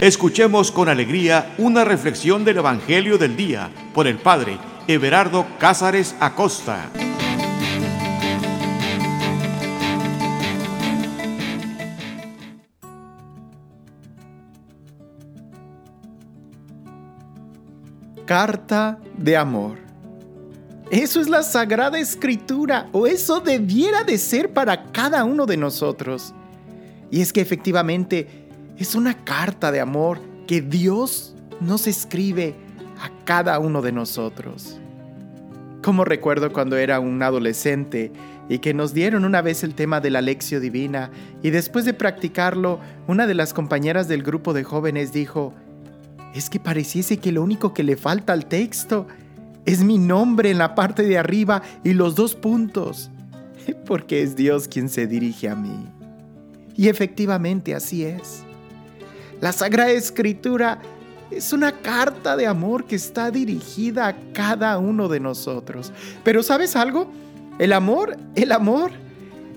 Escuchemos con alegría una reflexión del Evangelio del Día por el Padre Everardo Cázares Acosta. Carta de amor. Eso es la Sagrada Escritura, o eso debiera de ser para cada uno de nosotros. Y es que efectivamente es una carta de amor que Dios nos escribe a cada uno de nosotros. Como recuerdo cuando era un adolescente y que nos dieron una vez el tema de la lección divina y después de practicarlo, una de las compañeras del grupo de jóvenes dijo, es que pareciese que lo único que le falta al texto es mi nombre en la parte de arriba y los dos puntos, porque es Dios quien se dirige a mí. Y efectivamente así es. La Sagrada Escritura es una carta de amor que está dirigida a cada uno de nosotros. Pero ¿sabes algo? El amor, el amor,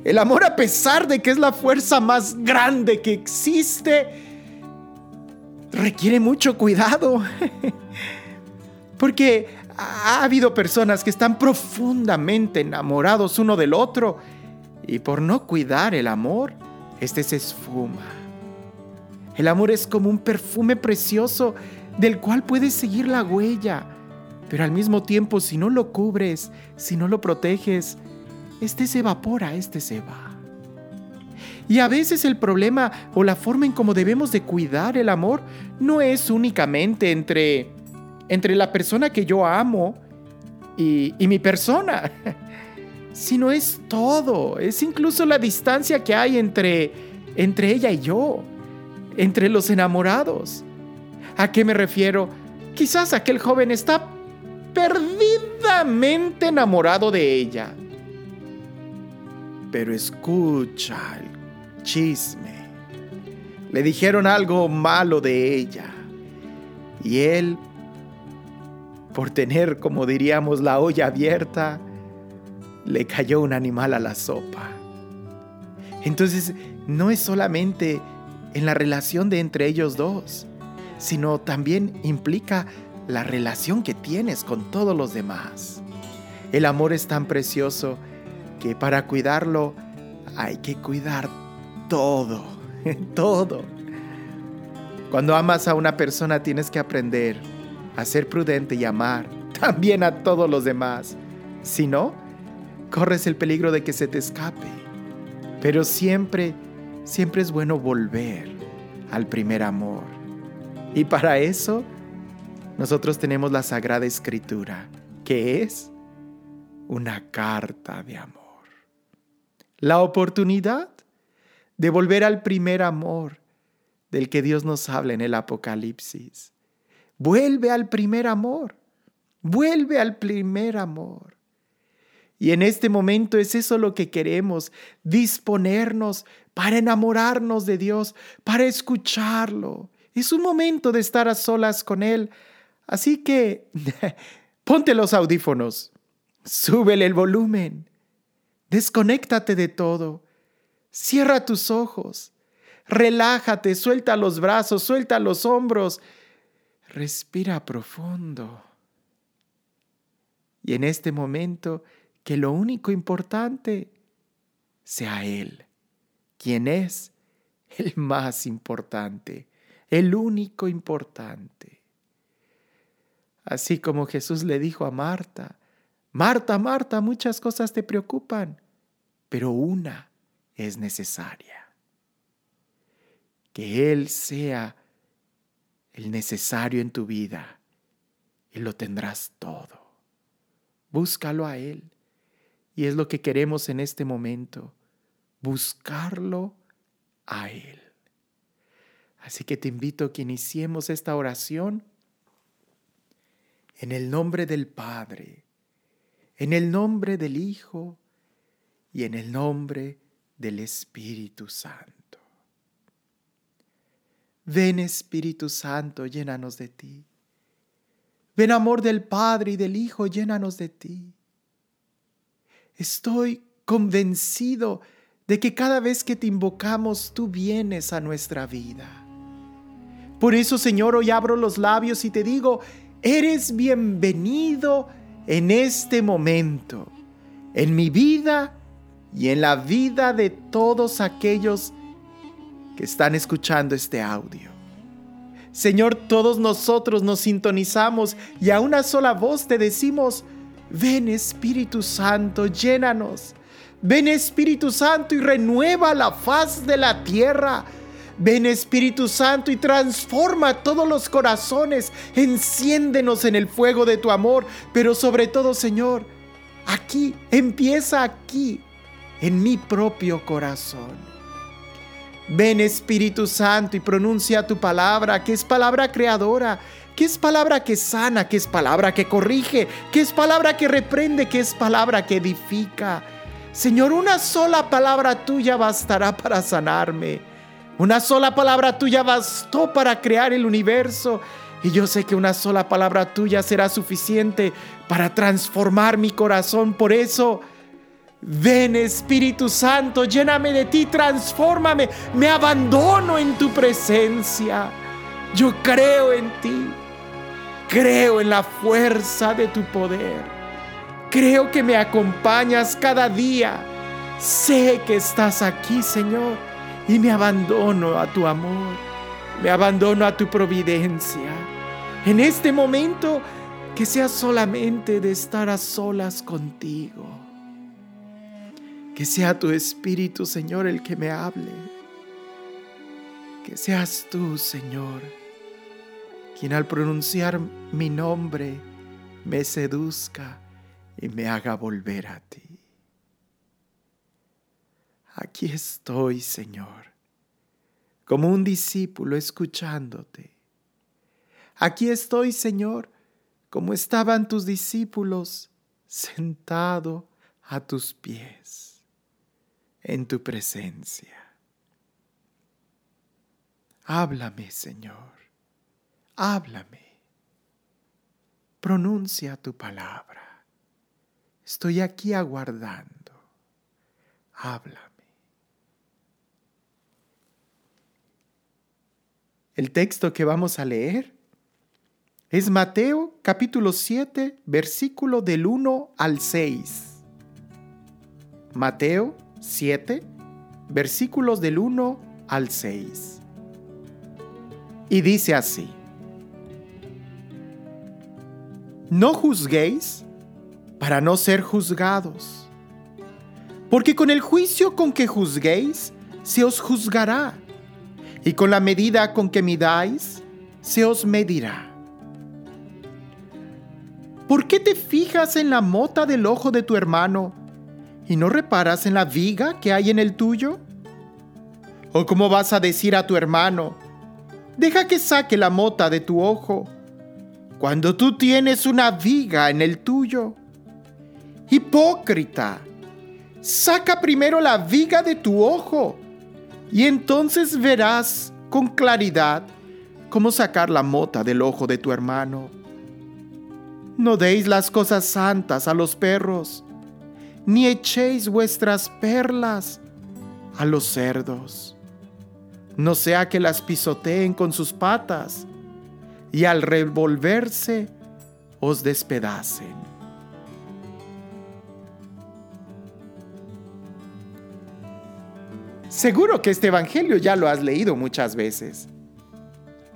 el amor a pesar de que es la fuerza más grande que existe, requiere mucho cuidado. Porque ha habido personas que están profundamente enamorados uno del otro y por no cuidar el amor, este se esfuma el amor es como un perfume precioso del cual puedes seguir la huella, pero al mismo tiempo si no lo cubres, si no lo proteges, este se evapora, este se va. Y a veces el problema o la forma en cómo debemos de cuidar el amor no es únicamente entre, entre la persona que yo amo y, y mi persona, sino es todo, es incluso la distancia que hay entre, entre ella y yo entre los enamorados. ¿A qué me refiero? Quizás aquel joven está perdidamente enamorado de ella. Pero escucha el chisme. Le dijeron algo malo de ella. Y él, por tener, como diríamos, la olla abierta, le cayó un animal a la sopa. Entonces, no es solamente en la relación de entre ellos dos, sino también implica la relación que tienes con todos los demás. El amor es tan precioso que para cuidarlo hay que cuidar todo, todo. Cuando amas a una persona tienes que aprender a ser prudente y amar también a todos los demás. Si no, corres el peligro de que se te escape. Pero siempre siempre es bueno volver al primer amor. Y para eso, nosotros tenemos la Sagrada Escritura, que es una carta de amor. La oportunidad de volver al primer amor del que Dios nos habla en el Apocalipsis. Vuelve al primer amor. Vuelve al primer amor. Y en este momento es eso lo que queremos, disponernos para enamorarnos de Dios, para escucharlo. Es un momento de estar a solas con Él. Así que ponte los audífonos, súbele el volumen, desconéctate de todo, cierra tus ojos, relájate, suelta los brazos, suelta los hombros, respira profundo. Y en este momento, que lo único importante sea Él, quien es el más importante, el único importante. Así como Jesús le dijo a Marta, Marta, Marta, muchas cosas te preocupan, pero una es necesaria. Que Él sea el necesario en tu vida y lo tendrás todo. Búscalo a Él. Y es lo que queremos en este momento, buscarlo a Él. Así que te invito a que iniciemos esta oración en el nombre del Padre, en el nombre del Hijo y en el nombre del Espíritu Santo. Ven Espíritu Santo, llénanos de ti. Ven amor del Padre y del Hijo, llénanos de ti. Estoy convencido de que cada vez que te invocamos, tú vienes a nuestra vida. Por eso, Señor, hoy abro los labios y te digo, eres bienvenido en este momento, en mi vida y en la vida de todos aquellos que están escuchando este audio. Señor, todos nosotros nos sintonizamos y a una sola voz te decimos, ven Espíritu Santo, llénanos. Ven Espíritu Santo y renueva la faz de la tierra. Ven Espíritu Santo y transforma todos los corazones. Enciéndenos en el fuego de tu amor. Pero sobre todo, Señor, aquí, empieza aquí, en mi propio corazón. Ven Espíritu Santo y pronuncia tu palabra, que es palabra creadora, que es palabra que sana, que es palabra que corrige, que es palabra que reprende, que es palabra que edifica. Señor, una sola palabra tuya bastará para sanarme. Una sola palabra tuya bastó para crear el universo. Y yo sé que una sola palabra tuya será suficiente para transformar mi corazón. Por eso, Ven Espíritu Santo, lléname de ti, transfórmame, me abandono en tu presencia. Yo creo en ti, creo en la fuerza de tu poder, creo que me acompañas cada día. Sé que estás aquí, Señor, y me abandono a tu amor, me abandono a tu providencia. En este momento, que sea solamente de estar a solas contigo. Que sea tu Espíritu, Señor, el que me hable. Que seas tú, Señor, quien al pronunciar mi nombre me seduzca y me haga volver a ti. Aquí estoy, Señor, como un discípulo escuchándote. Aquí estoy, Señor, como estaban tus discípulos, sentado a tus pies en tu presencia. Háblame, Señor, háblame. Pronuncia tu palabra. Estoy aquí aguardando. Háblame. El texto que vamos a leer es Mateo capítulo 7, versículo del 1 al 6. Mateo 7, versículos del 1 al 6. Y dice así, No juzguéis para no ser juzgados, porque con el juicio con que juzguéis, se os juzgará, y con la medida con que midáis, se os medirá. ¿Por qué te fijas en la mota del ojo de tu hermano y no reparas en la viga que hay en el tuyo? ¿O cómo vas a decir a tu hermano, deja que saque la mota de tu ojo, cuando tú tienes una viga en el tuyo? Hipócrita, saca primero la viga de tu ojo, y entonces verás con claridad cómo sacar la mota del ojo de tu hermano. No deis las cosas santas a los perros, ni echéis vuestras perlas a los cerdos, no sea que las pisoteen con sus patas y al revolverse os despedacen. Seguro que este Evangelio ya lo has leído muchas veces.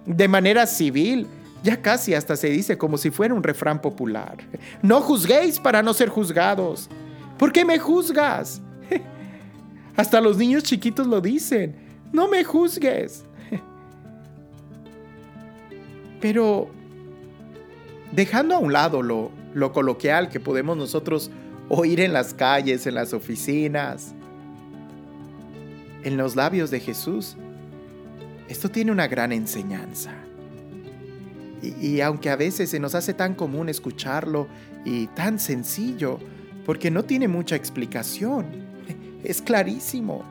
De manera civil, ya casi hasta se dice como si fuera un refrán popular. No juzguéis para no ser juzgados. ¿Por qué me juzgas? Hasta los niños chiquitos lo dicen. No me juzgues. Pero dejando a un lado lo, lo coloquial que podemos nosotros oír en las calles, en las oficinas, en los labios de Jesús, esto tiene una gran enseñanza. Y, y, aunque a veces se nos hace tan común escucharlo y tan sencillo, porque no tiene mucha explicación. Es clarísimo.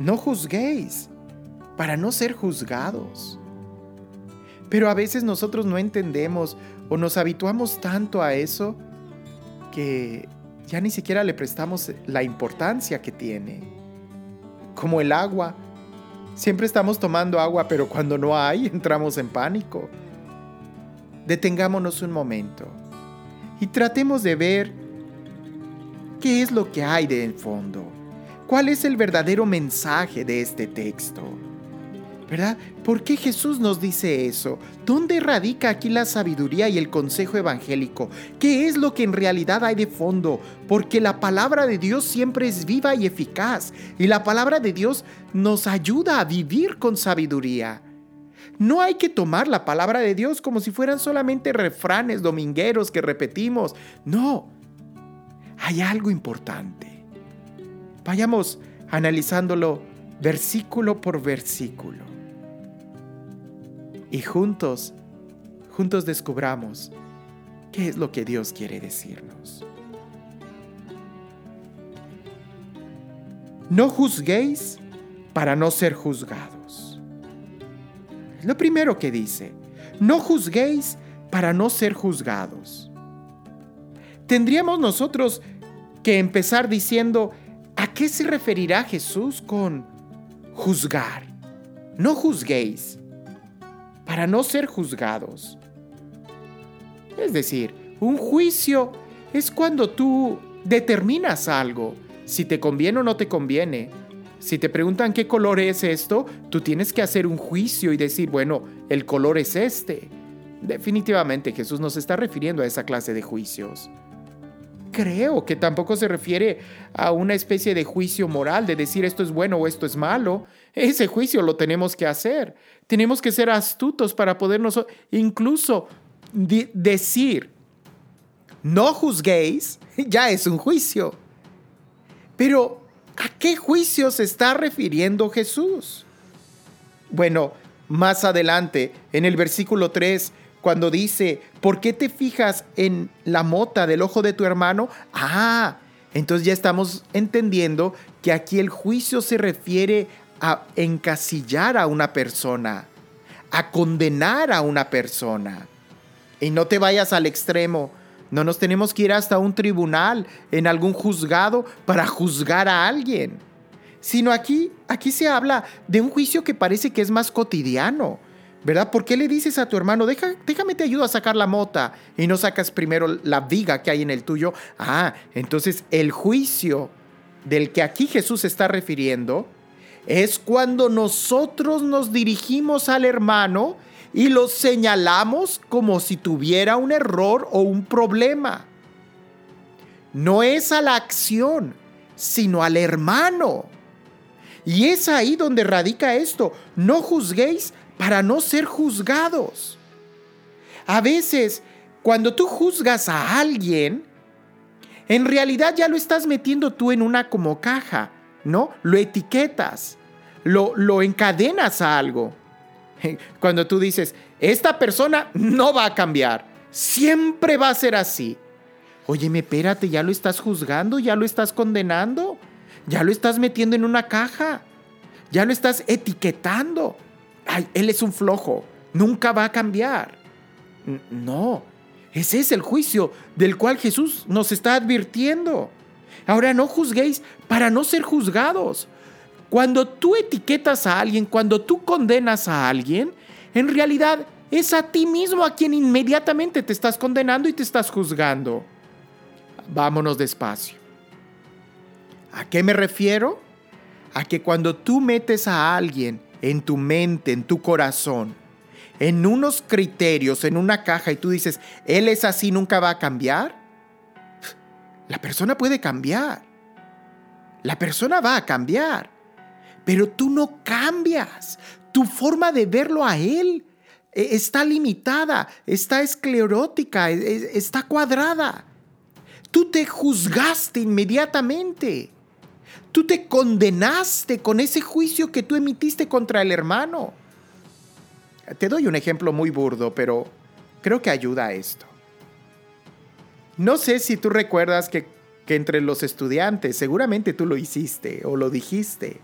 No juzguéis para no ser juzgados. Pero a veces nosotros no entendemos o nos habituamos tanto a eso que ya ni siquiera le prestamos la importancia que tiene. Como el agua, Siempre estamos tomando agua, pero cuando no hay, entramos en pánico. Detengámonos un momento y tratemos de ver qué es lo que hay de fondo. ¿Cuál es el verdadero mensaje de este texto? ¿Verdad? ¿Por qué Jesús nos dice eso? ¿Dónde radica aquí la sabiduría y el consejo evangélico? ¿Qué es lo que en realidad hay de fondo? Porque la palabra de Dios siempre es viva y eficaz y la palabra de Dios nos ayuda a vivir con sabiduría. No hay que tomar la palabra de Dios como si fueran solamente refranes domingueros que repetimos. No, hay algo importante. Vayamos analizándolo versículo por versículo. Y juntos, juntos descubramos qué es lo que Dios quiere decirnos. No juzguéis para no ser juzgados. Lo primero que dice, no juzguéis para no ser juzgados. Tendríamos nosotros que empezar diciendo, ¿a qué se referirá Jesús con juzgar? No juzguéis para no ser juzgados. Es decir, un juicio es cuando tú determinas algo, si te conviene o no te conviene. Si te preguntan qué color es esto, tú tienes que hacer un juicio y decir, bueno, el color es este. Definitivamente Jesús nos está refiriendo a esa clase de juicios. Creo que tampoco se refiere a una especie de juicio moral de decir esto es bueno o esto es malo. Ese juicio lo tenemos que hacer. Tenemos que ser astutos para podernos incluso decir, no juzguéis, ya es un juicio. Pero, ¿a qué juicio se está refiriendo Jesús? Bueno, más adelante, en el versículo 3, cuando dice, ¿por qué te fijas en la mota del ojo de tu hermano? Ah, entonces ya estamos entendiendo que aquí el juicio se refiere a encasillar a una persona, a condenar a una persona. Y no te vayas al extremo. No nos tenemos que ir hasta un tribunal, en algún juzgado, para juzgar a alguien. Sino aquí, aquí se habla de un juicio que parece que es más cotidiano. ¿Verdad? ¿Por qué le dices a tu hermano, Deja, déjame te ayudo a sacar la mota y no sacas primero la viga que hay en el tuyo? Ah, entonces el juicio del que aquí Jesús está refiriendo es cuando nosotros nos dirigimos al hermano y lo señalamos como si tuviera un error o un problema. No es a la acción, sino al hermano. Y es ahí donde radica esto. No juzguéis para no ser juzgados. A veces, cuando tú juzgas a alguien, en realidad ya lo estás metiendo tú en una como caja, ¿no? Lo etiquetas lo, encadenas a algo. Cuando tú dices, esta persona no va a cambiar, siempre va a ser así. Óyeme, espérate, ya lo estás juzgando, ya lo estás condenando, ya lo estás metiendo en una caja, ya lo estás etiquetando. Ay, él es un flojo, nunca va a cambiar. No, ese es el juicio del cual Jesús nos está advirtiendo. Ahora no juzguéis para no ser juzgados. Cuando tú etiquetas a alguien, cuando tú condenas a alguien, en realidad es a ti mismo a quien inmediatamente te estás condenando y te estás juzgando. Vámonos despacio. ¿A qué me refiero? A que cuando tú metes a alguien en tu mente, en tu corazón, en unos criterios, en una caja y tú dices, él es así, nunca va a cambiar, la persona puede cambiar. La persona va a cambiar pero tú no cambias. Tu forma de verlo a Él eh, está limitada, está esclerótica, está cuadrada. Tú te juzgaste inmediatamente. Tú te condenaste con ese juicio que tú emitiste contra el hermano. Te doy un ejemplo muy burdo, pero creo que ayuda a esto. No sé si tú recuerdas que, que entre los estudiantes, seguramente tú lo hiciste o lo dijiste.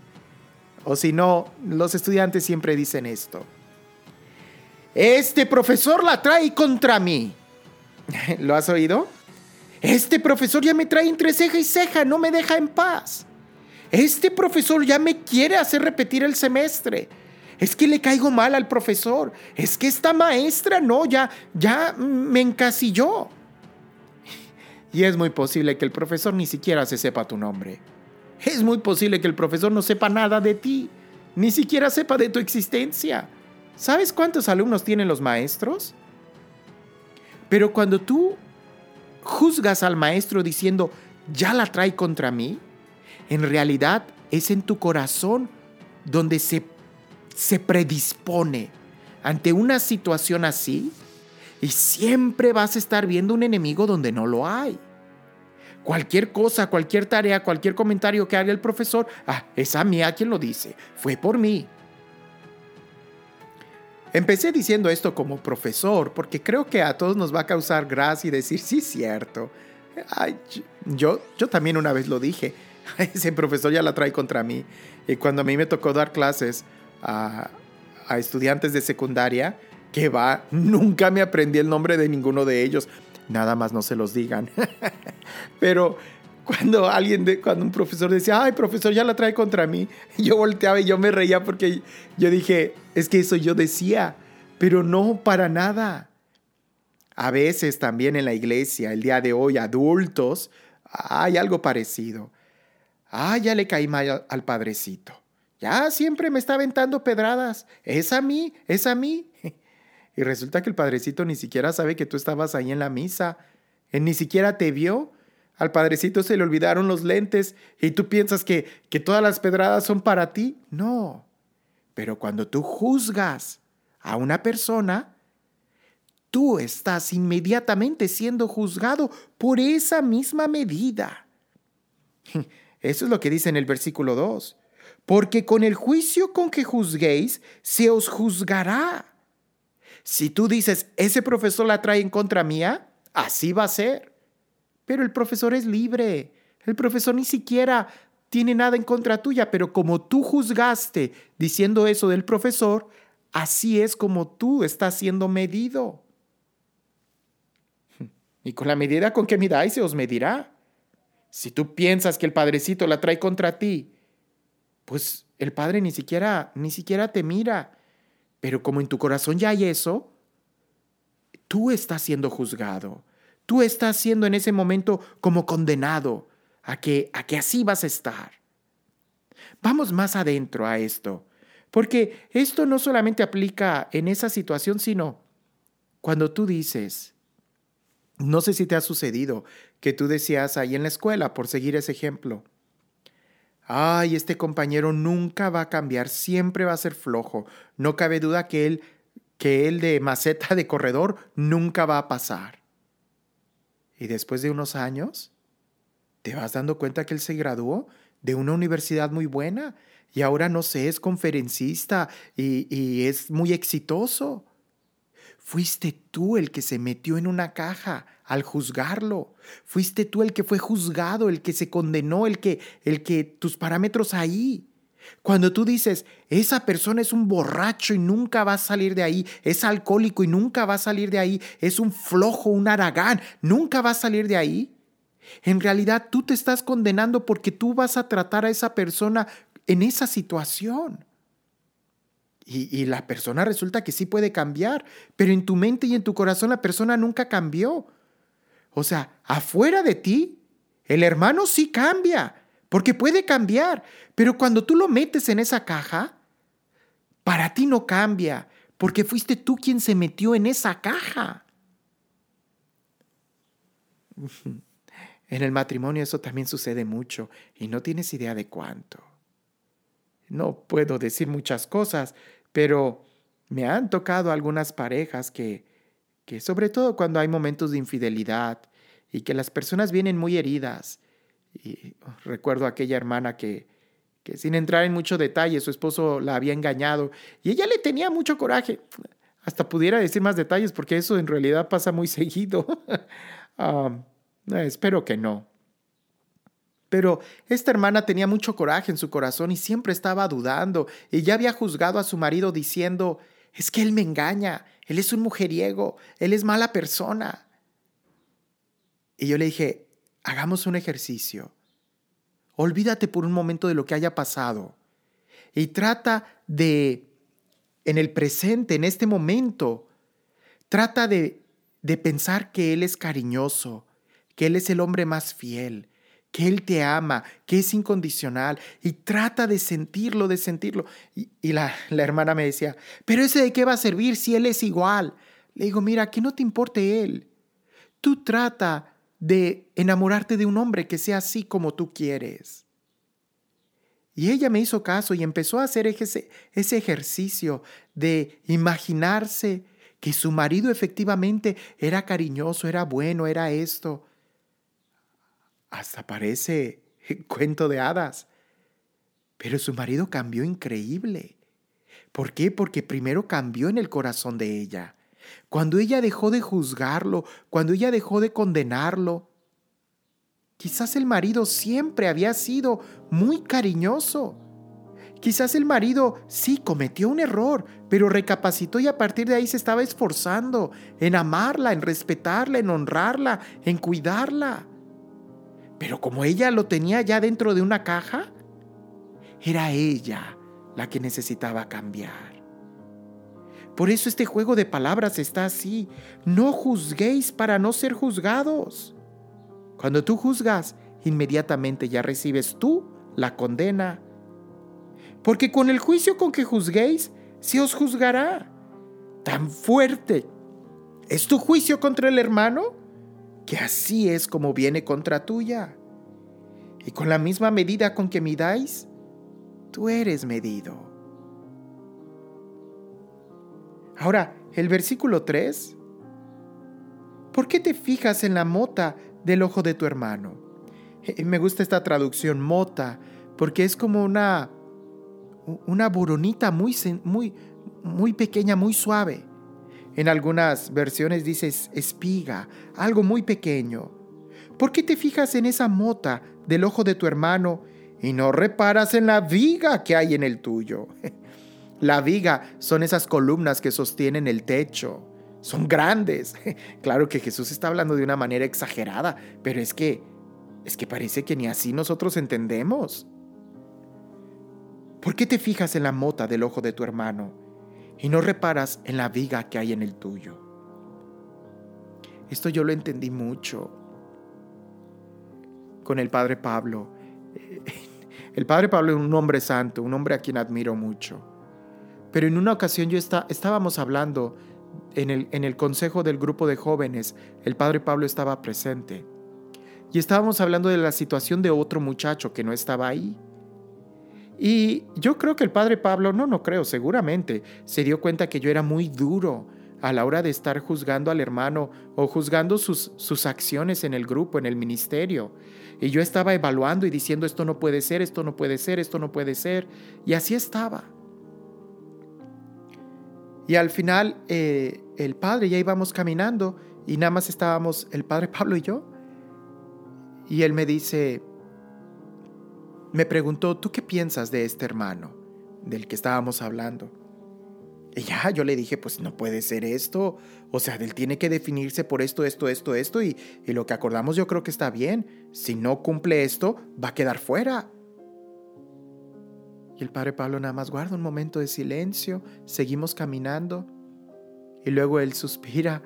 O si no, los estudiantes siempre dicen esto. Este profesor la trae contra mí. ¿Lo has oído? Este profesor ya me trae entre ceja y ceja, no me deja en paz. este profesor ya me quiere hacer repetir el semestre. Es que le caigo mal al profesor. Es que esta maestra no, ya, ya me encasilló. Y es muy posible que el profesor ni siquiera se sepa tu nombre. Es muy posible que el profesor no sepa nada de ti, ni siquiera sepa de tu existencia. ¿Sabes cuántos alumnos tienen los maestros? Pero cuando tú juzgas al maestro diciendo, ya la trae contra mí, en realidad es en tu corazón donde se, se predispone ante una situación así y siempre vas a estar viendo un enemigo donde no lo hay. Cualquier cosa, cualquier tarea, cualquier comentario que haga el profesor, ah, es a mí a quien lo dice, fue por mí. Empecé diciendo esto como profesor porque creo que a todos nos va a causar gracia y decir, sí, cierto. yo, yo también una vez lo dije, ese profesor ya la trae contra mí. Y cuando a mí me tocó dar clases a estudiantes de secundaria, que va, nunca me aprendí el nombre de ninguno de ellos. Nada más no se los digan. Pero cuando alguien, de, cuando un profesor decía, ay, profesor, ya la trae contra mí, yo volteaba y yo me reía porque yo dije, es que eso yo decía, pero no para nada. A veces también en la iglesia, el día de hoy, adultos, hay algo parecido. Ah, ya le caí mal al padrecito. Ya siempre me está aventando pedradas. Es a mí, es a mí. Y resulta que el padrecito ni siquiera sabe que tú estabas ahí en la misa. Ni siquiera te vio. Al padrecito se le olvidaron los lentes y tú piensas que, que todas las pedradas son para ti. No. Pero cuando tú juzgas a una persona, tú estás inmediatamente siendo juzgado por esa misma medida. Eso es lo que dice en el versículo 2. Porque con el juicio con que juzguéis, se os juzgará. Si tú dices, ese profesor la trae en contra mía, así va a ser. Pero el profesor es libre. El profesor ni siquiera tiene nada en contra tuya, pero como tú juzgaste diciendo eso del profesor, así es como tú estás siendo medido. Y con la medida con que midáis se os medirá. Si tú piensas que el padrecito la trae contra ti, pues el padre ni siquiera ni siquiera te mira. Pero como en tu corazón ya hay eso, tú estás siendo juzgado. Tú estás siendo en ese momento como condenado a que, a que así vas a estar. Vamos más adentro a esto, porque esto no solamente aplica en esa situación, sino cuando tú dices, no sé si te ha sucedido que tú decías ahí en la escuela, por seguir ese ejemplo, ay, este compañero nunca va a cambiar, siempre va a ser flojo, no cabe duda que él, que él de maceta de corredor nunca va a pasar. Y después de unos años, te vas dando cuenta que él se graduó de una universidad muy buena y ahora no sé, es conferencista y, y es muy exitoso. Fuiste tú el que se metió en una caja al juzgarlo. Fuiste tú el que fue juzgado, el que se condenó, el que, el que tus parámetros ahí. Cuando tú dices, esa persona es un borracho y nunca va a salir de ahí, es alcohólico y nunca va a salir de ahí, es un flojo, un aragán, nunca va a salir de ahí, en realidad tú te estás condenando porque tú vas a tratar a esa persona en esa situación. Y, la persona resulta que sí puede cambiar, pero en tu mente y en tu corazón la persona nunca cambió. O sea, afuera de ti, el hermano sí cambia, porque puede cambiar, pero cuando tú lo metes en esa caja, para ti no cambia, porque fuiste tú quien se metió en esa caja. En el matrimonio eso también sucede mucho y no tienes idea de cuánto. No puedo decir muchas cosas, pero me han tocado algunas parejas que, que sobre todo cuando hay momentos de infidelidad y que las personas vienen muy heridas y recuerdo a aquella hermana que, que sin entrar en mucho detalle, su esposo la había engañado y ella le tenía mucho coraje. Hasta pudiera decir más detalles porque eso en realidad pasa muy seguido. Ah, espero que no. Pero esta hermana tenía mucho coraje en su corazón y siempre estaba dudando y ya había juzgado a su marido diciendo, es que él me engaña, él es un mujeriego, él es mala persona. Y yo le dije, hagamos un ejercicio. Olvídate por un momento de lo que haya pasado y trata de, en el presente, en este momento, trata de, de pensar que Él es cariñoso, que Él es el hombre más fiel, que Él te ama, que es incondicional, y trata de sentirlo, de sentirlo. Y, la, la, hermana me decía, pero ese de qué va a servir si Él es igual. Le digo, mira, que no te importe Él. Tú trata de enamorarte de un hombre que sea así como tú quieres. Y ella me hizo caso y empezó a hacer ese, ese ejercicio de imaginarse que su marido efectivamente era cariñoso, era bueno, era esto hasta parece cuento de hadas. Pero su marido cambió increíble. ¿Por qué? Porque primero cambió en el corazón de ella. Cuando ella dejó de juzgarlo, cuando ella dejó de condenarlo, quizás el marido siempre había sido muy cariñoso. Quizás el marido sí cometió un error, pero recapacitó y a partir de ahí se estaba esforzando en amarla, en respetarla, en honrarla, en cuidarla. Pero como ella lo tenía ya dentro de una caja, era ella la que necesitaba cambiar. Por eso este juego de palabras está así. No juzguéis para no ser juzgados. Cuando tú juzgas, inmediatamente ya recibes tú la condena. Porque con el juicio con que juzguéis, se os juzgará. Tan fuerte es tu juicio contra el hermano que así es como viene contra tuya. Y con la misma medida con que midáis, tú eres medido. Ahora, el versículo 3. ¿Por qué te fijas en la mota del ojo de tu hermano? Eh, me gusta esta traducción mota porque es como una una boronita muy muy muy pequeña, muy suave. En algunas versiones dices espiga, algo muy pequeño. ¿Por qué te fijas en esa mota del ojo de tu hermano y no reparas en la viga que hay en el tuyo? La viga son esas columnas que sostienen el techo. Son grandes. Claro que Jesús está hablando de una manera exagerada, pero es que es que parece que ni así nosotros entendemos. ¿Por qué te fijas en la mota del ojo de tu hermano y no reparas en la viga que hay en el tuyo. Esto yo lo entendí mucho con el Padre Pablo. El Padre Pablo es un hombre santo, un hombre a quien admiro mucho. Pero en una ocasión yo está, estábamos hablando en el, en el consejo del grupo de jóvenes, el Padre Pablo estaba presente. Y estábamos hablando de la situación de otro muchacho que no estaba ahí. Y yo creo que el padre Pablo, no, no creo, seguramente, se dio cuenta que yo era muy duro a la hora de estar juzgando al hermano o juzgando sus, sus acciones en el grupo, en el ministerio. Y yo estaba evaluando y diciendo esto no puede ser, esto no puede ser, esto no puede ser. Y así estaba. Y al final eh, el padre ya íbamos caminando y nada más estábamos el padre Pablo y yo. Y él me dice, me preguntó, ¿tú qué piensas de este hermano del que estábamos hablando? Y ya, yo le dije, pues no puede ser esto. O sea, él tiene que definirse por esto, esto, esto, esto. Y, lo que acordamos yo creo que está bien. Si no cumple esto, va a quedar fuera. Y el padre Pablo nada más guarda un momento de silencio. Seguimos caminando. Y luego él suspira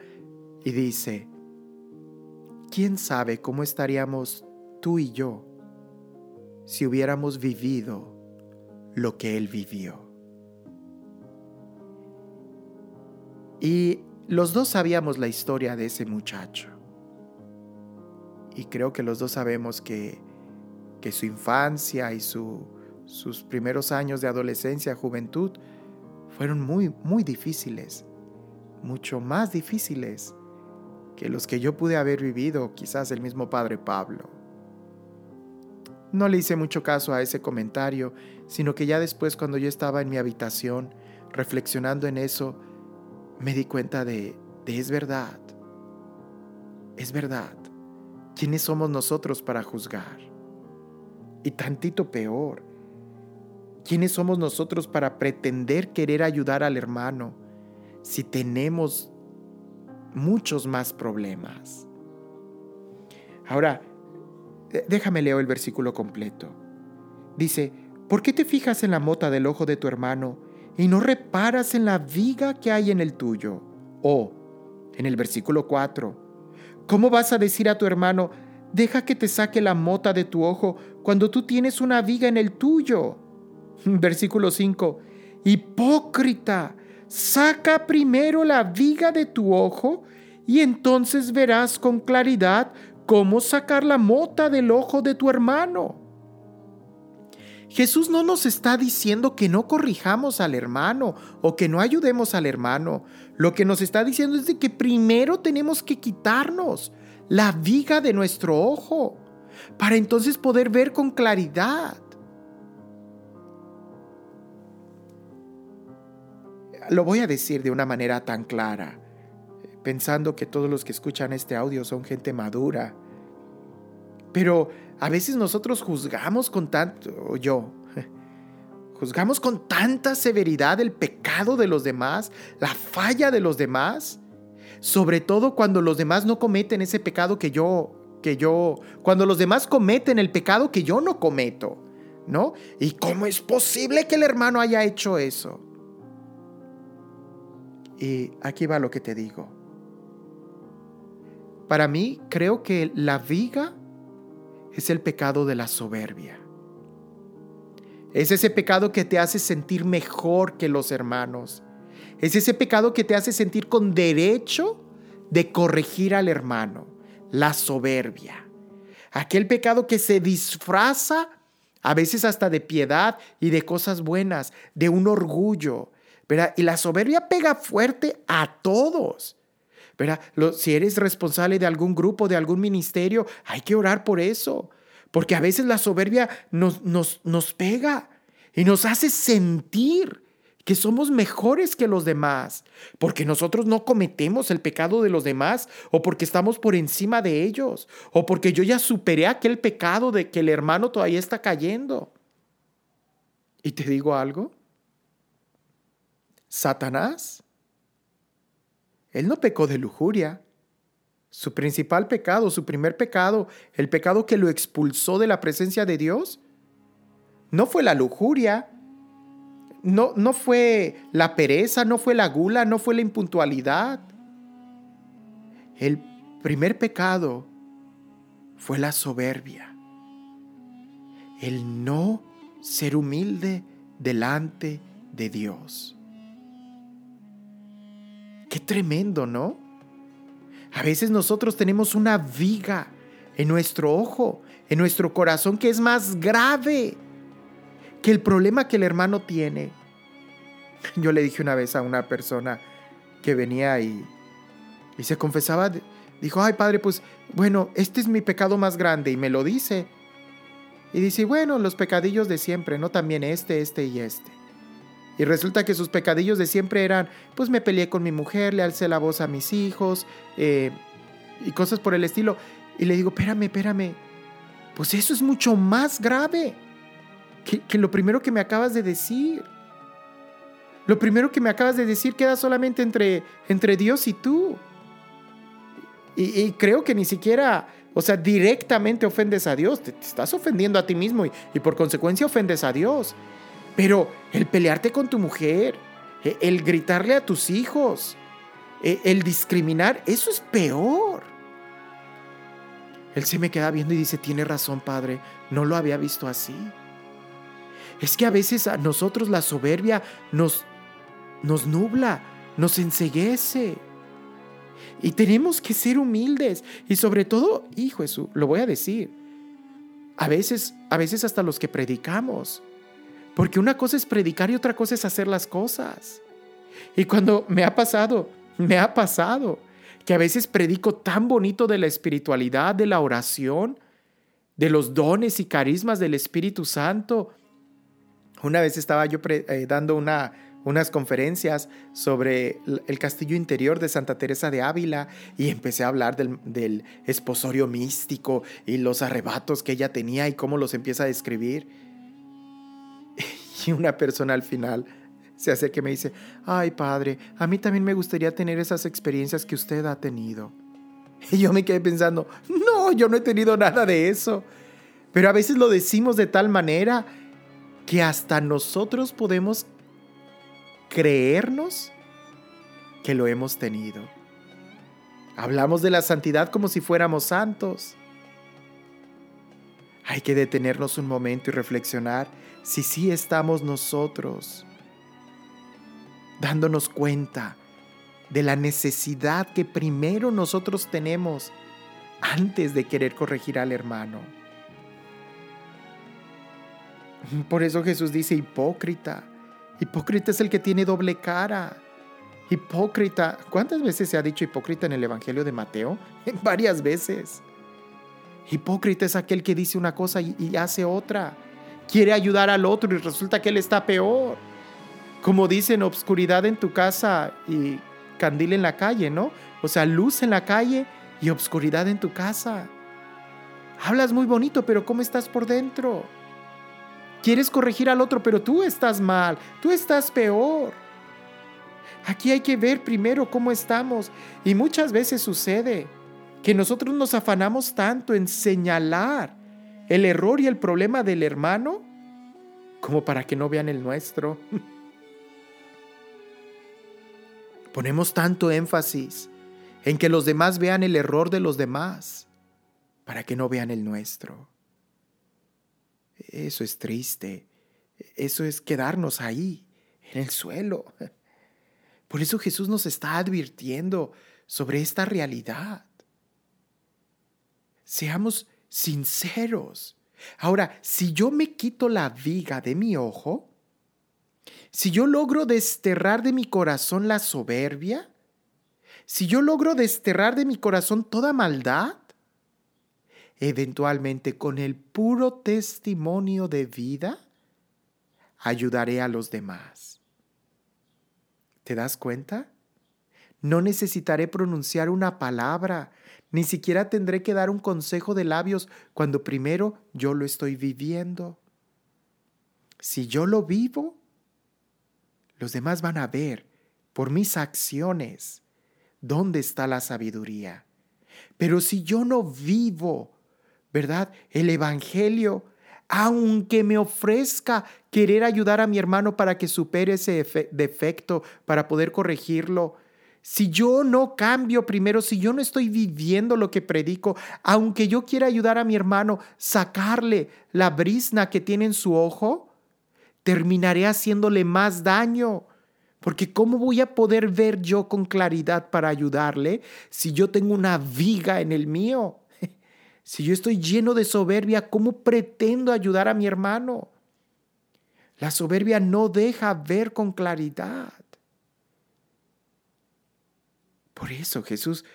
y dice, ¿quién sabe cómo estaríamos tú y yo si hubiéramos vivido lo que Él vivió. Y los dos sabíamos la historia de ese muchacho. Y creo que los dos sabemos que, que su infancia y su, sus primeros años de adolescencia, juventud, fueron muy, muy difíciles. Mucho más difíciles que los que yo pude haber vivido, quizás el mismo Padre Pablo. No le hice mucho caso a ese comentario, sino que ya después cuando yo estaba en mi habitación, reflexionando en eso, me di cuenta de, es verdad. Es verdad. ¿Quiénes somos nosotros para juzgar? Y tantito peor. ¿Quiénes somos nosotros para pretender querer ayudar al hermano si tenemos muchos más problemas? Ahora, déjame leo el versículo completo. Dice, ¿por qué te fijas en la mota del ojo de tu hermano y no reparas en la viga que hay en el tuyo? O, en el versículo 4, ¿cómo vas a decir a tu hermano, deja que te saque la mota de tu ojo cuando tú tienes una viga en el tuyo? Versículo 5, hipócrita, saca primero la viga de tu ojo y entonces verás con claridad cómo sacar la mota del ojo de tu hermano. Jesús no nos está diciendo que no corrijamos al hermano o que no ayudemos al hermano. Lo que nos está diciendo es de que primero tenemos que quitarnos la viga de nuestro ojo para entonces poder ver con claridad. Lo voy a decir de una manera tan clara pensando que todos los que escuchan este audio son gente madura. Pero a veces nosotros juzgamos con tanto, o yo, juzgamos con tanta severidad el pecado de los demás, la falla de los demás, sobre todo cuando los demás no cometen ese pecado que yo, que yo, cuando los demás cometen el pecado que yo no cometo, ¿no? ¿Y cómo es posible que el hermano haya hecho eso? Y aquí va lo que te digo. Para mí, creo que la viga es el pecado de la soberbia. Es ese pecado que te hace sentir mejor que los hermanos. Es ese pecado que te hace sentir con derecho de corregir al hermano. La soberbia. Aquel pecado que se disfraza a veces hasta de piedad y de cosas buenas, de un orgullo. Y la soberbia pega fuerte a todos si eres responsable de algún grupo, de algún ministerio, hay que orar por eso. Porque a veces la soberbia nos, nos, nos pega y nos hace sentir que somos mejores que los demás, porque nosotros no cometemos el pecado de los demás, o porque estamos por encima de ellos, o porque yo ya superé aquel pecado de que el hermano todavía está cayendo. Y te digo algo, Satanás él no pecó de lujuria. Su principal pecado, su primer pecado, el pecado que lo expulsó de la presencia de Dios, no fue la lujuria, no, no fue la pereza, no fue la gula, no fue la impuntualidad. El primer pecado fue la soberbia, el no ser humilde delante de Dios. Qué tremendo, ¿no? A veces nosotros tenemos una viga en nuestro ojo, en nuestro corazón, que es más grave que el problema que el hermano tiene. Yo le dije una vez a una persona que venía y, y se confesaba, dijo, ay padre, pues bueno, este es mi pecado más grande y me lo dice. Y dice, bueno, los pecadillos de siempre, no también este, este y este. Y resulta que sus pecadillos de siempre eran, pues me peleé con mi mujer, le alcé la voz a mis hijos eh, y cosas por el estilo. Y le digo, espérame, espérame, pues eso es mucho más grave que, lo primero que me acabas de decir. Lo primero que me acabas de decir queda solamente entre, entre Dios y tú. Y, creo que ni siquiera, o sea, directamente ofendes a Dios, te, estás ofendiendo a ti mismo y, y por consecuencia ofendes a Dios. Pero el pelearte con tu mujer, e, el gritarle a tus hijos, e, el discriminar, eso es peor. Él se me queda viendo y dice, tiene razón, padre, no lo había visto así. Es que a veces a nosotros la soberbia nos, nos nubla, nos enseguece. Y tenemos que ser humildes. Y sobre todo, hijo Jesús, lo voy a decir, a veces, a veces hasta los que predicamos, porque una cosa es predicar y otra cosa es hacer las cosas. Y cuando me ha pasado, me ha pasado que a veces predico tan bonito de la espiritualidad, de la oración, de los dones y carismas del Espíritu Santo. Una vez estaba yo eh, dando una, unas conferencias sobre el castillo interior de Santa Teresa de Ávila y empecé a hablar del, del, esposorio místico y los arrebatos que ella tenía y cómo los empieza a describir. Y una persona al final se hace que me dice, ay padre, a mí también me gustaría tener esas experiencias que usted ha tenido. Y yo me quedé pensando, no, yo no he tenido nada de eso. Pero a veces lo decimos de tal manera que hasta nosotros podemos creernos que lo hemos tenido. Hablamos de la santidad como si fuéramos santos. Hay que detenernos un momento y reflexionar si sí estamos nosotros dándonos cuenta de la necesidad que primero nosotros tenemos antes de querer corregir al hermano. Por eso Jesús dice hipócrita. Hipócrita es el que tiene doble cara. Hipócrita. ¿Cuántas veces se ha dicho hipócrita en el Evangelio de Mateo? Varias veces. Hipócrita es aquel que dice una cosa y, hace otra. Quiere ayudar al otro y resulta que él está peor. Como dicen, obscuridad en tu casa y candil en la calle, ¿no? O sea, luz en la calle y obscuridad en tu casa. Hablas muy bonito, pero ¿cómo estás por dentro? Quieres corregir al otro, pero tú estás mal, tú estás peor. Aquí hay que ver primero cómo estamos y muchas veces sucede que nosotros nos afanamos tanto en señalar el error y el problema del hermano como para que no vean el nuestro. Ponemos tanto énfasis en que los demás vean el error de los demás para que no vean el nuestro. Eso es triste. Eso es quedarnos ahí, en el suelo. Por eso Jesús nos está advirtiendo sobre esta realidad. Seamos sinceros. Ahora, si yo me quito la viga de mi ojo, si yo logro desterrar de mi corazón la soberbia, si yo logro desterrar de mi corazón toda maldad, eventualmente con el puro testimonio de vida, ayudaré a los demás. ¿Te das cuenta? No necesitaré pronunciar una palabra, ni siquiera tendré que dar un consejo de labios cuando primero yo lo estoy viviendo. Si yo lo vivo, los demás van a ver por mis acciones dónde está la sabiduría. Pero si yo no vivo ¿verdad? El Evangelio, aunque me ofrezca querer ayudar a mi hermano para que supere ese defecto, para poder corregirlo, si yo no cambio primero, si yo no estoy viviendo lo que predico, aunque yo quiera ayudar a mi hermano, sacarle la brisna que tiene en su ojo, terminaré haciéndole más daño. Porque ¿cómo voy a poder ver yo con claridad para ayudarle si yo tengo una viga en el mío? Si yo estoy lleno de soberbia, ¿cómo pretendo ayudar a mi hermano? La soberbia no deja ver con claridad. Por eso Jesús,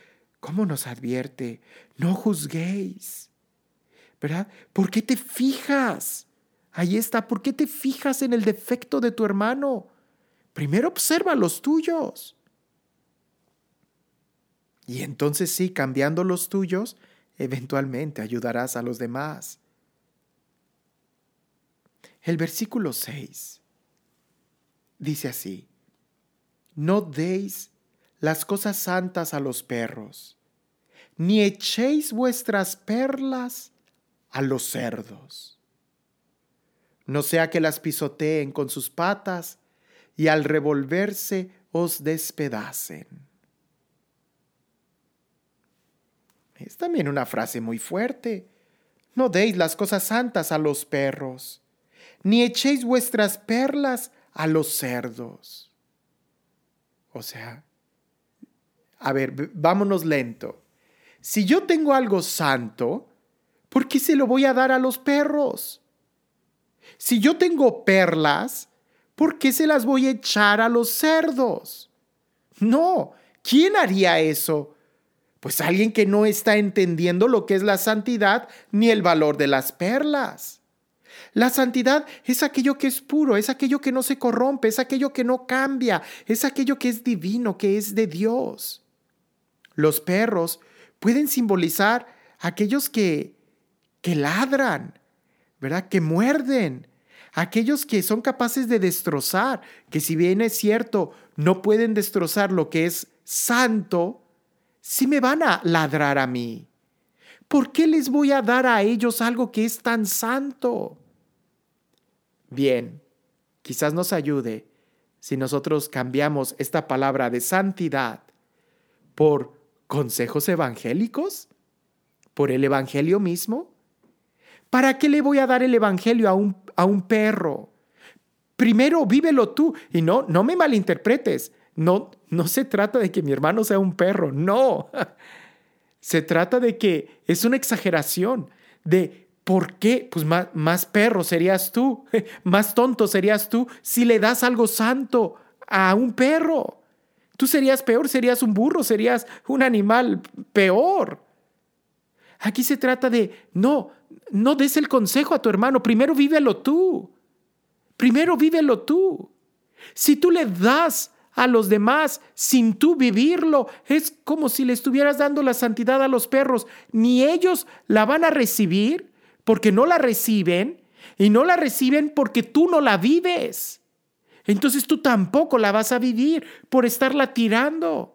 ¿cómo nos advierte? No juzguéis. ¿Verdad? ¿Por qué te fijas? Ahí está, ¿por qué te fijas en el defecto de tu hermano? Primero observa los tuyos. Y entonces sí, cambiando los tuyos, eventualmente ayudarás a los demás. El versículo 6 dice así, no deis las cosas santas a los perros, ni echéis vuestras perlas a los cerdos. No sea que las pisoteen con sus patas y al revolverse os despedacen. Es también una frase muy fuerte. No deis las cosas santas a los perros, ni echéis vuestras perlas a los cerdos. O sea, a ver, vámonos lento. Si yo tengo algo santo, ¿por qué se lo voy a dar a los perros? Si yo tengo perlas, ¿por qué se las voy a echar a los cerdos? No, ¿quién haría eso? Pues alguien que no está entendiendo lo que es la santidad ni el valor de las perlas. La santidad es aquello que es puro, es aquello que no se corrompe, es aquello que no cambia, es aquello que es divino, que es de Dios. Los perros pueden simbolizar aquellos que, que ladran, ¿verdad? Que muerden, aquellos que son capaces de destrozar, que si bien es cierto, no pueden destrozar lo que es santo, si me van a ladrar a mí. ¿Por qué les voy a dar a ellos algo que es tan santo? Bien, quizás nos ayude si nosotros cambiamos esta palabra de santidad por consejos evangélicos, por el Evangelio mismo. ¿Para qué le voy a dar el Evangelio a un, a un perro? Primero vívelo tú y no, no me malinterpretes. No, no se trata de que mi hermano sea un perro, no. Se trata de que es una exageración de por qué, pues más, más perro serías tú, más tonto serías tú si le das algo santo a un perro. Tú serías peor, serías un burro, serías un animal peor. Aquí se trata de, no, no des el consejo a tu hermano, primero vívelo tú. Primero vívelo tú. Si tú le das a los demás sin tú vivirlo, es como si le estuvieras dando la santidad a los perros. Ni ellos la van a recibir porque no la reciben y no la reciben porque tú no la vives. Entonces tú tampoco la vas a vivir por estarla tirando.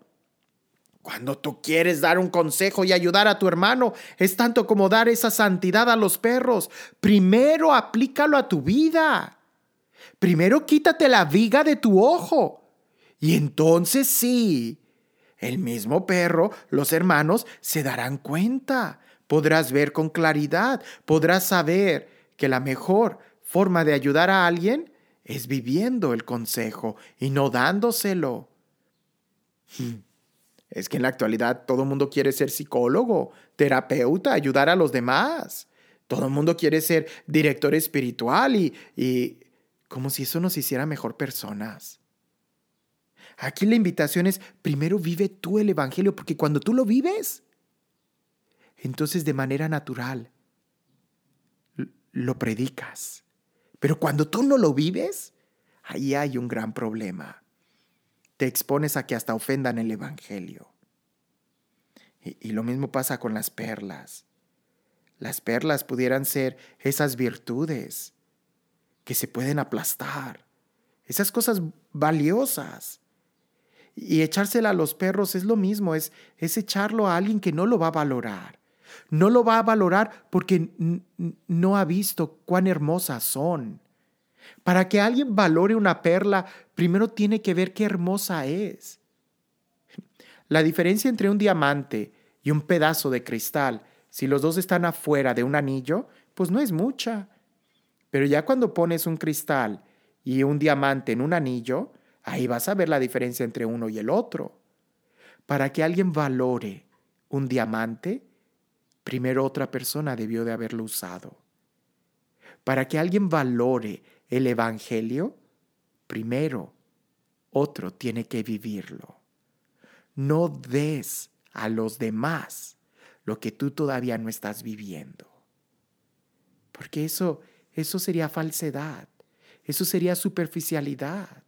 Cuando tú quieres dar un consejo y ayudar a tu hermano, es tanto como dar esa santidad a los perros. Primero aplícalo a tu vida. Primero quítate la viga de tu ojo. Y entonces sí, el mismo perro, los hermanos, se darán cuenta. Podrás ver con claridad, podrás saber que la mejor forma de ayudar a alguien es viviendo el consejo y no dándoselo. Hmm. Es que en la actualidad todo el mundo quiere ser psicólogo, terapeuta, ayudar a los demás. Todo el mundo quiere ser director espiritual y, y como si eso nos hiciera mejor personas. Aquí la invitación es, primero vive tú el Evangelio, porque cuando tú lo vives, entonces de manera natural lo predicas. Pero cuando tú no lo vives, ahí hay un gran problema. Te expones a que hasta ofendan el Evangelio. Y, lo mismo pasa con las perlas. Las perlas pudieran ser esas virtudes que se pueden aplastar. Esas cosas valiosas. Y echársela a los perros es lo mismo, es, es echarlo a alguien que no lo va a valorar. No lo va a valorar porque no ha visto cuán hermosas son. Para que alguien valore una perla, primero tiene que ver qué hermosa es. La diferencia entre un diamante y un pedazo de cristal, si los dos están afuera de un anillo, pues no es mucha. Pero ya cuando pones un cristal y un diamante en un anillo, ahí vas a ver la diferencia entre uno y el otro. Para que alguien valore un diamante, primero otra persona debió de haberlo usado. Para que alguien valore el Evangelio, primero otro tiene que vivirlo. No des a los demás lo que tú todavía no estás viviendo. Porque eso eso sería falsedad, eso sería superficialidad.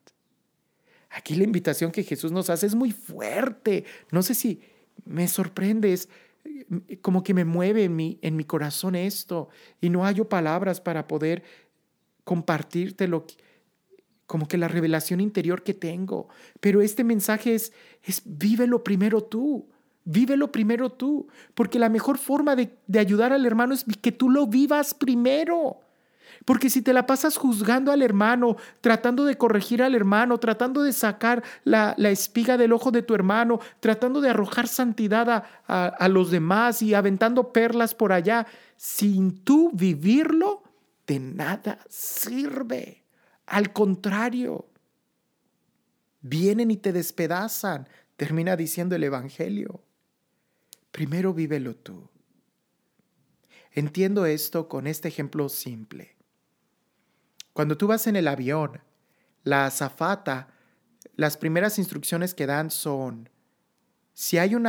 Aquí la invitación que Jesús nos hace es muy fuerte. No sé si me sorprende, es eh, como que me mueve en mi, en mi corazón esto y no hallo palabras para poder compartirte lo como que la revelación interior que tengo. Pero este mensaje es, es vívelo primero tú. Vívelo primero tú, porque la mejor forma de, de ayudar al hermano es que tú lo vivas primero. Porque si te la pasas juzgando al hermano, tratando de corregir al hermano, tratando de sacar la, espiga del ojo de tu hermano, tratando de arrojar santidad a, a los demás y aventando perlas por allá, sin tú vivirlo, de nada sirve. Al contrario, vienen y te despedazan, termina diciendo el Evangelio. Primero vívelo tú. Entiendo esto con este ejemplo simple. Cuando tú vas en el avión, la azafata, las primeras instrucciones que dan son, si hay un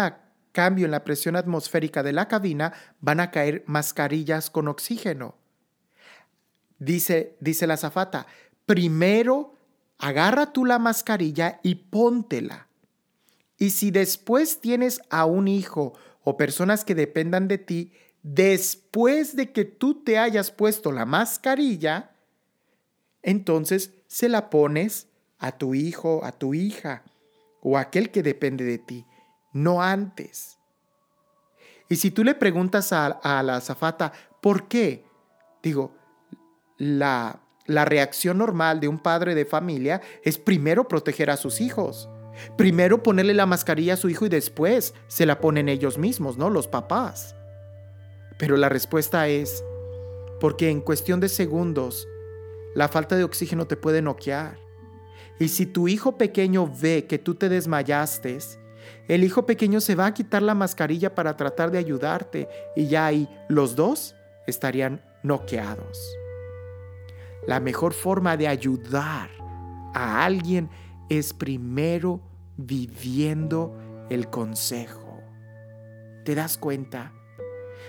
cambio en la presión atmosférica de la cabina, van a caer mascarillas con oxígeno. Dice, dice la azafata, primero agarra tú la mascarilla y póntela. Y si después tienes a un hijo o personas que dependan de ti, después de que tú te hayas puesto la mascarilla, entonces se la pones a tu hijo, a tu hija o a aquel que depende de ti, no antes. Y si tú le preguntas a, la azafata, ¿por qué? Digo, la, la reacción normal de un padre de familia es primero proteger a sus hijos. Primero ponerle la mascarilla a su hijo y después se la ponen ellos mismos, ¿no? Los papás. Pero la respuesta es, porque en cuestión de segundos, la falta de oxígeno te puede noquear. Y si tu hijo pequeño ve que tú te desmayaste, el hijo pequeño se va a quitar la mascarilla para tratar de ayudarte y ya ahí los dos estarían noqueados. La mejor forma de ayudar a alguien es primero viviendo el consejo. ¿Te das cuenta?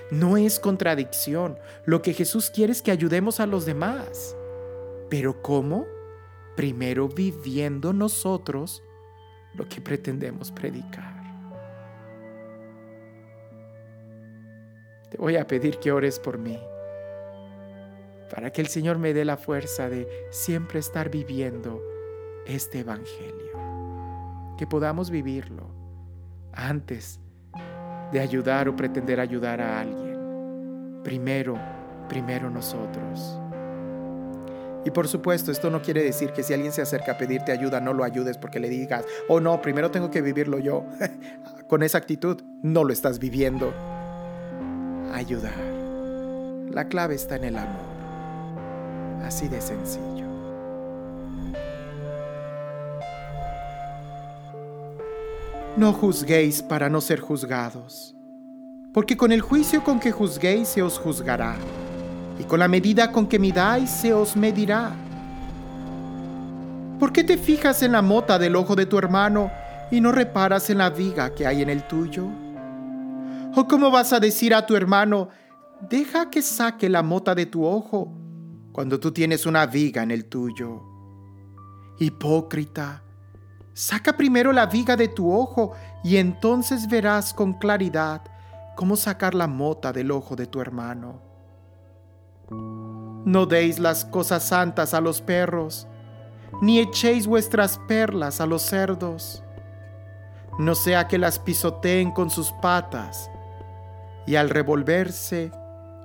No es contradicción. Lo que Jesús quiere es que ayudemos a los demás. Pero ¿cómo? Primero viviendo nosotros lo que pretendemos predicar. Te voy a pedir que ores por mí para que el Señor me dé la fuerza de siempre estar viviendo este Evangelio, que podamos vivirlo antes de ayudar o pretender ayudar a alguien. Primero, primero nosotros. Y por supuesto, esto no quiere decir que si alguien se acerca a pedirte ayuda, no lo ayudes porque le digas, oh no, primero tengo que vivirlo yo. Con esa actitud, no lo estás viviendo. Ayudar. La clave está en el amor. Así de sencillo. No juzguéis para no ser juzgados, porque con el juicio con que juzguéis se os juzgará, y con la medida con que midáis se os medirá. ¿Por qué te fijas en la mota del ojo de tu hermano y no reparas en la viga que hay en el tuyo? ¿O cómo vas a decir a tu hermano, deja que saque la mota de tu ojo cuando tú tienes una viga en el tuyo. Hipócrita, saca primero la viga de tu ojo y entonces verás con claridad cómo sacar la mota del ojo de tu hermano. No deis las cosas santas a los perros, ni echéis vuestras perlas a los cerdos, no sea que las pisoteen con sus patas y al revolverse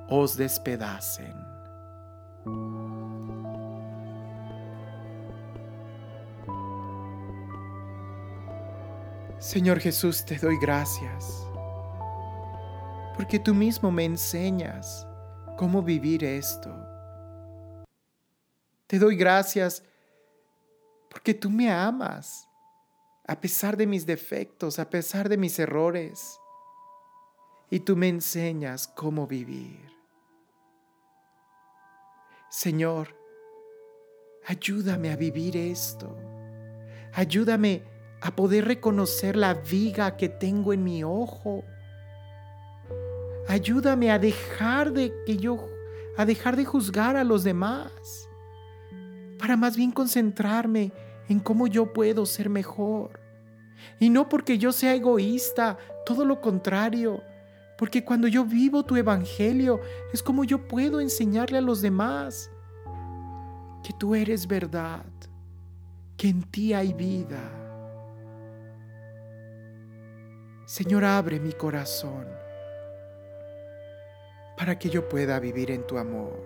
os despedacen. Señor Jesús, te doy gracias, porque tú mismo me enseñas cómo vivir esto. Te doy gracias porque tú me amas, a pesar de mis defectos, a pesar de mis errores, y tú me enseñas cómo vivir. Señor, ayúdame a vivir esto. Ayúdame a poder reconocer la viga que tengo en mi ojo. Ayúdame a dejar de que yo a dejar de juzgar a los demás para más bien concentrarme en cómo yo puedo ser mejor. Y no porque yo sea egoísta, todo lo contrario, porque cuando yo vivo tu evangelio es como yo puedo enseñarle a los demás que tú eres verdad, que en ti hay vida. Señor, abre mi corazón para que yo pueda vivir en tu amor,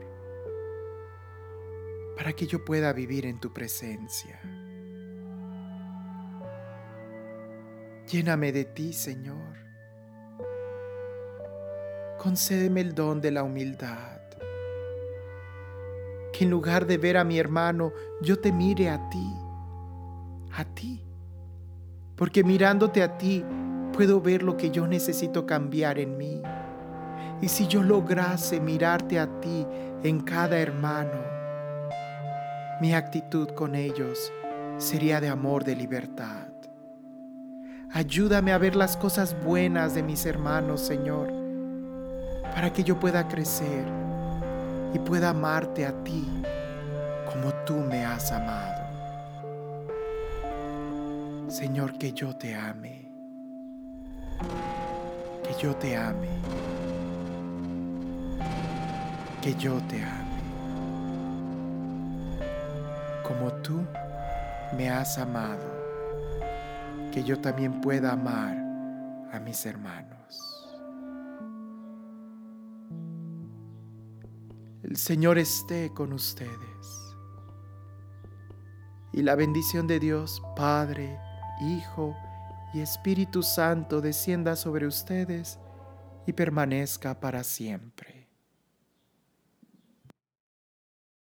para que yo pueda vivir en tu presencia. Lléname de ti, Señor concédeme el don de la humildad. Que en lugar de ver a mi hermano, yo te mire a ti, a ti. Porque mirándote a ti, puedo ver lo que yo necesito cambiar en mí. Y si yo lograse mirarte a ti en cada hermano, mi actitud con ellos sería de amor, de libertad. Ayúdame a ver las cosas buenas de mis hermanos, Señor para que yo pueda crecer y pueda amarte a ti como tú me has amado. Señor, que yo te ame, que yo te ame, que yo te ame, como tú me has amado, que yo también pueda amar a mis hermanos. El Señor esté con ustedes. Y la bendición de Dios, Padre, Hijo y Espíritu Santo descienda sobre ustedes y permanezca para siempre.